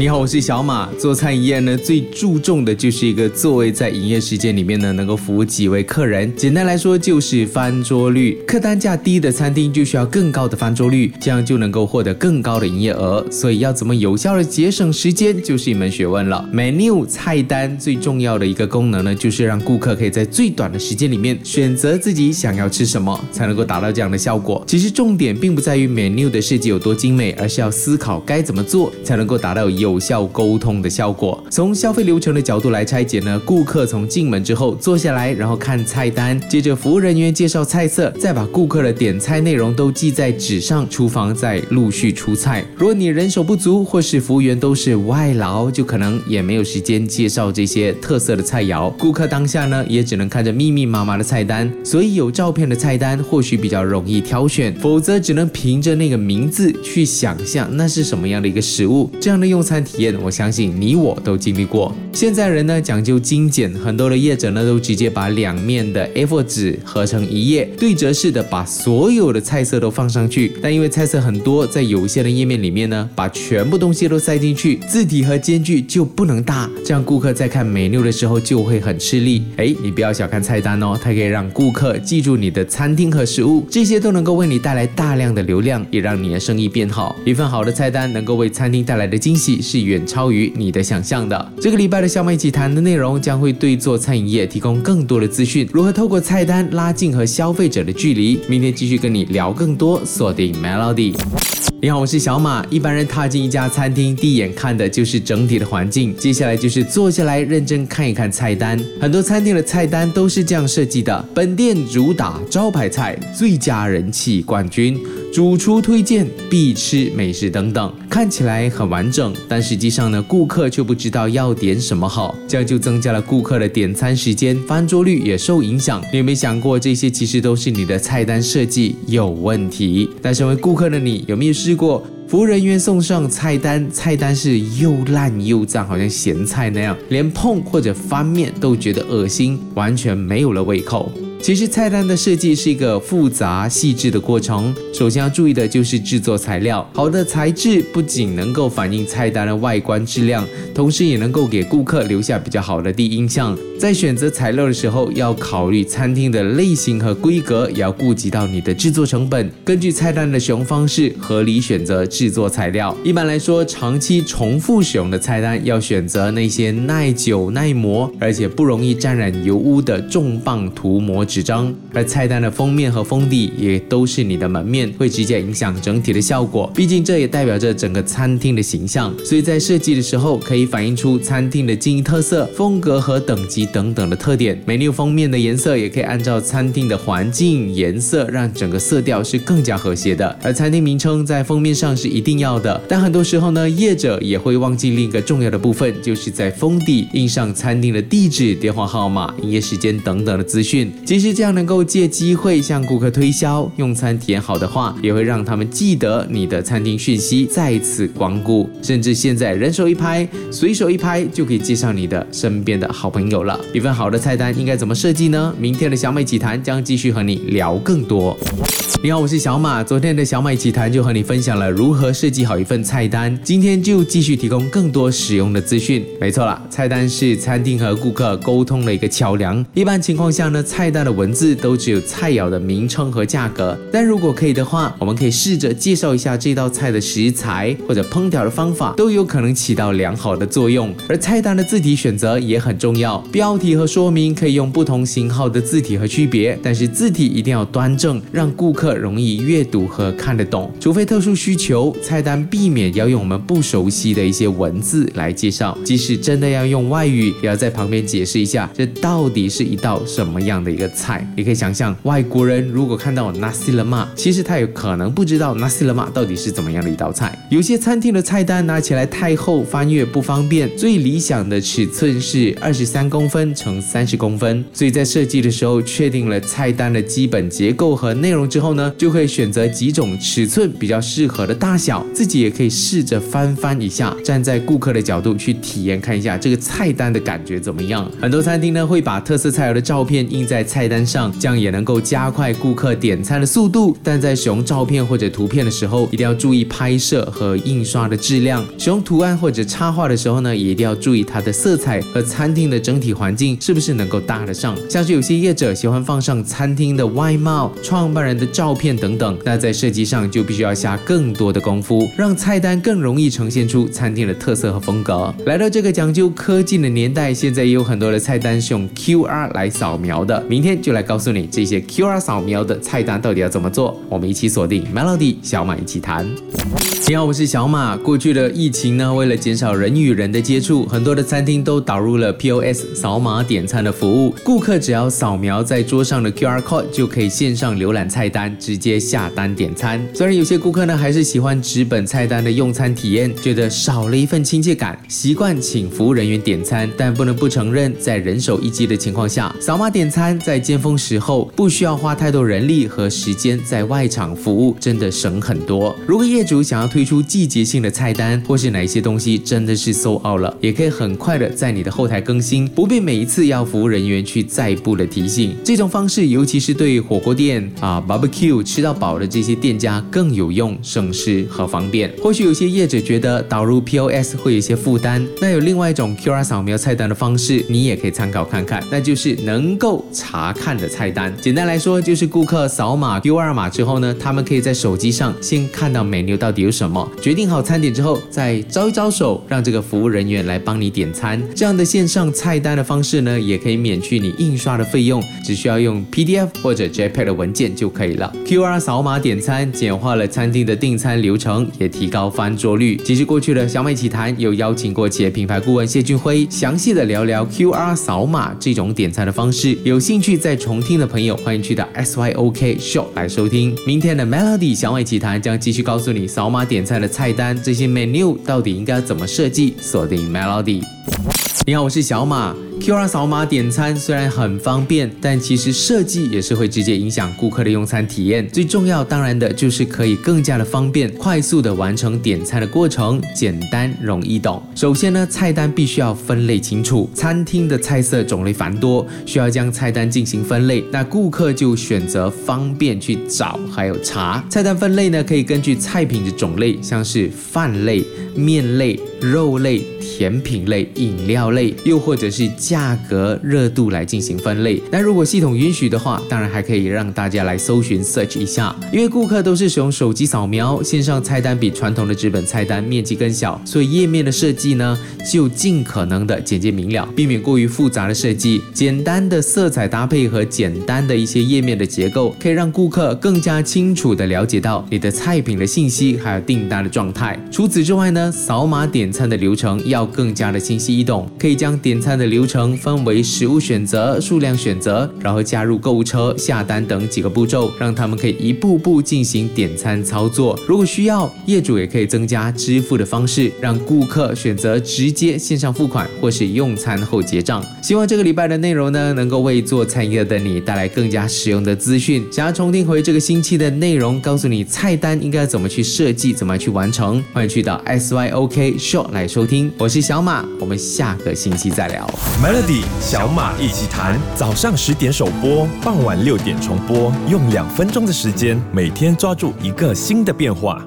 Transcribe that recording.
你好，我是小马。做餐饮业呢，最注重的就是一个座位在营业时间里面呢，能够服务几位客人。简单来说，就是翻桌率。客单价低的餐厅就需要更高的翻桌率，这样就能够获得更高的营业额。所以要怎么有效的节省时间，就是一门学问了。Menu 菜单最重要的一个功能呢，就是让顾客可以在最短的时间里面选择自己想要吃什么，才能够达到这样的效果。其实重点并不在于 Menu 的设计有多精美，而是要思考该怎么做才能够达到有。有效沟通的效果。从消费流程的角度来拆解呢，顾客从进门之后坐下来，然后看菜单，接着服务人员介绍菜色，再把顾客的点菜内容都记在纸上，厨房再陆续出菜。如果你人手不足，或是服务员都是外劳，就可能也没有时间介绍这些特色的菜肴。顾客当下呢，也只能看着密密麻麻的菜单，所以有照片的菜单或许比较容易挑选，否则只能凭着那个名字去想象那是什么样的一个食物。这样的用餐。体验，我相信你我都经历过。现在人呢讲究精简，很多的业者呢都直接把两面的 A4 纸合成一页，对折式的把所有的菜色都放上去。但因为菜色很多，在有限的页面里面呢，把全部东西都塞进去，字体和间距就不能大，这样顾客在看 menu 的时候就会很吃力。哎，你不要小看菜单哦，它可以让顾客记住你的餐厅和食物，这些都能够为你带来大量的流量，也让你的生意变好。一份好的菜单能够为餐厅带来的惊喜。是远超于你的想象的。这个礼拜的小马一起谈的内容将会对做餐饮业提供更多的资讯，如何透过菜单拉近和消费者的距离。明天继续跟你聊更多，锁定 Melody。你好，我是小马。一般人踏进一家餐厅，第一眼看的就是整体的环境，接下来就是坐下来认真看一看菜单。很多餐厅的菜单都是这样设计的：本店主打招牌菜、最佳人气冠军。主厨推荐必吃美食等等，看起来很完整，但实际上呢，顾客却不知道要点什么好，这样就增加了顾客的点餐时间，翻桌率也受影响。你有没有想过，这些其实都是你的菜单设计有问题？但身为顾客的你，有没有试过服务人员送上菜单，菜单是又烂又脏，好像咸菜那样，连碰或者翻面都觉得恶心，完全没有了胃口？其实菜单的设计是一个复杂细致的过程。首先要注意的就是制作材料，好的材质不仅能够反映菜单的外观质量，同时也能够给顾客留下比较好的第一印象。在选择材料的时候，要考虑餐厅的类型和规格，也要顾及到你的制作成本。根据菜单的使用方式，合理选择制作材料。一般来说，长期重复使用的菜单要选择那些耐久耐磨，而且不容易沾染油污的重磅涂膜。纸张，而菜单的封面和封底也都是你的门面，会直接影响整体的效果。毕竟这也代表着整个餐厅的形象，所以在设计的时候可以反映出餐厅的经营特色、风格和等级等等的特点。美妞封面的颜色也可以按照餐厅的环境颜色，让整个色调是更加和谐的。而餐厅名称在封面上是一定要的，但很多时候呢，业者也会忘记另一个重要的部分，就是在封底印上餐厅的地址、电话号码、营业时间等等的资讯。其实这样能够借机会向顾客推销，用餐体验好的话，也会让他们记得你的餐厅讯息，再次光顾。甚至现在人手一拍，随手一拍就可以介绍你的身边的好朋友了。一份好的菜单应该怎么设计呢？明天的小美奇谈将继续和你聊更多。你好，我是小马。昨天的小美奇谈就和你分享了如何设计好一份菜单，今天就继续提供更多使用的资讯。没错了，菜单是餐厅和顾客沟通的一个桥梁。一般情况下呢，菜单的文字都只有菜肴的名称和价格。但如果可以的话，我们可以试着介绍一下这道菜的食材或者烹调的方法，都有可能起到良好的作用。而菜单的字体选择也很重要，标题和说明可以用不同型号的字体和区别，但是字体一定要端正，让顾客。容易阅读和看得懂，除非特殊需求，菜单避免要用我们不熟悉的一些文字来介绍。即使真的要用外语，也要在旁边解释一下，这到底是一道什么样的一个菜。你可以想象，外国人如果看到 nasi lemak，其实他有可能不知道 nasi lemak 到底是怎么样的一道菜。有些餐厅的菜单拿起来太厚，翻阅不方便。最理想的尺寸是二十三公分乘三十公分。所以在设计的时候，确定了菜单的基本结构和内容之后呢？就可以选择几种尺寸比较适合的大小，自己也可以试着翻翻一下，站在顾客的角度去体验看一下这个菜单的感觉怎么样。很多餐厅呢会把特色菜肴的照片印在菜单上，这样也能够加快顾客点餐的速度。但在使用照片或者图片的时候，一定要注意拍摄和印刷的质量。使用图案或者插画的时候呢，也一定要注意它的色彩和餐厅的整体环境是不是能够搭得上。像是有些业者喜欢放上餐厅的外貌、创办人的照片等等，那在设计上就必须要下更多的功夫，让菜单更容易呈现出餐厅的特色和风格。来到这个讲究科技的年代，现在也有很多的菜单是用 QR 来扫描的。明天就来告诉你这些 QR 扫描的菜单到底要怎么做。我们一起锁定 Melody 小马一起谈。你好，我是小马。过去的疫情呢，为了减少人与人的接触，很多的餐厅都导入了 POS 扫码点餐的服务。顾客只要扫描在桌上的 QR code，就可以线上浏览菜单，直接下单点餐。虽然有些顾客呢，还是喜欢纸本菜单的用餐体验，觉得少了一份亲切感，习惯请服务人员点餐，但不能不承认，在人手一机的情况下，扫码点餐在尖峰时候不需要花太多人力和时间在外场服务，真的省很多。如果业主想要推出季节性的菜单，或是哪一些东西真的是 so out 了，也可以很快的在你的后台更新，不必每一次要服务人员去再步的提醒。这种方式，尤其是对火锅店啊、barbecue 吃到饱的这些店家更有用、省时和方便。或许有些业者觉得导入 POS 会有些负担，那有另外一种 QR 扫描菜单的方式，你也可以参考看看，那就是能够查看的菜单。简单来说，就是顾客扫码 QR 码之后呢，他们可以在手机上先看到 menu 到底有什么，决定好餐点之后，再招一招手，让这个服务人员来帮你点餐。这样的线上菜单的方式呢，也可以免去你印刷的费用，只需要用 PDF 或者 JPEG 的文件就可以了。QR 扫码点餐简化了餐厅的订餐流程，也提高翻桌率。其实过去的小美奇谈有邀请过企业品牌顾问谢俊辉，详细的聊聊 QR 扫码这种点餐的方式。有兴趣在重听的朋友，欢迎去到 SYOK Show 来收听。明天的 Melody 小美奇谈将继续告诉你扫码点菜的菜单，这些 menu 到底应该怎么设计。锁定 Melody。你好，我是小马。QR 扫码点餐虽然很方便，但其实设计也是会直接影响顾客的用餐体验。最重要当然的就是可以更加的方便、快速的完成点餐的过程，简单容易懂。首先呢，菜单必须要分类清楚。餐厅的菜色种类繁多，需要将菜单进行分类，那顾客就选择方便去找还有查。菜单分类呢，可以根据菜品的种类，像是饭类、面类、肉类、甜品类、饮料类，又或者是价格、热度来进行分类。那如果系统允许的话，当然还可以让大家来搜寻 search 一下。因为顾客都是使用手机扫描，线上菜单比传统的纸本菜单面积更小，所以页面的设计呢，就尽可能的简洁明了，避免过于复杂的设计。简单的色彩搭配和简单的一些页面的结构，可以让顾客更加清楚的了解到你的菜品的信息，还有订单的状态。除此之外呢，扫码点餐的流程要更加的清晰易懂，可以将点餐的流程分为食物选择、数量选择，然后加入购物车、下单等几个步骤，让他们可以一步步进行点餐操作。如果需要，业主也可以增加支付的方式，让顾客选择直接线上付款或是用餐后结账。希望这个礼拜的内容呢，能够为做餐饮业的你带来更加实用的资讯。想要重听回这个星期的内容，告诉你菜单应该怎么去设计，怎么去完成，欢迎去到 SYOK Show 来收听。我是小马，我们下个星期再聊。Melody 小马一起谈，早上十点首播，傍晚六点重播，用两分钟的时间，每天抓住一个新的变化。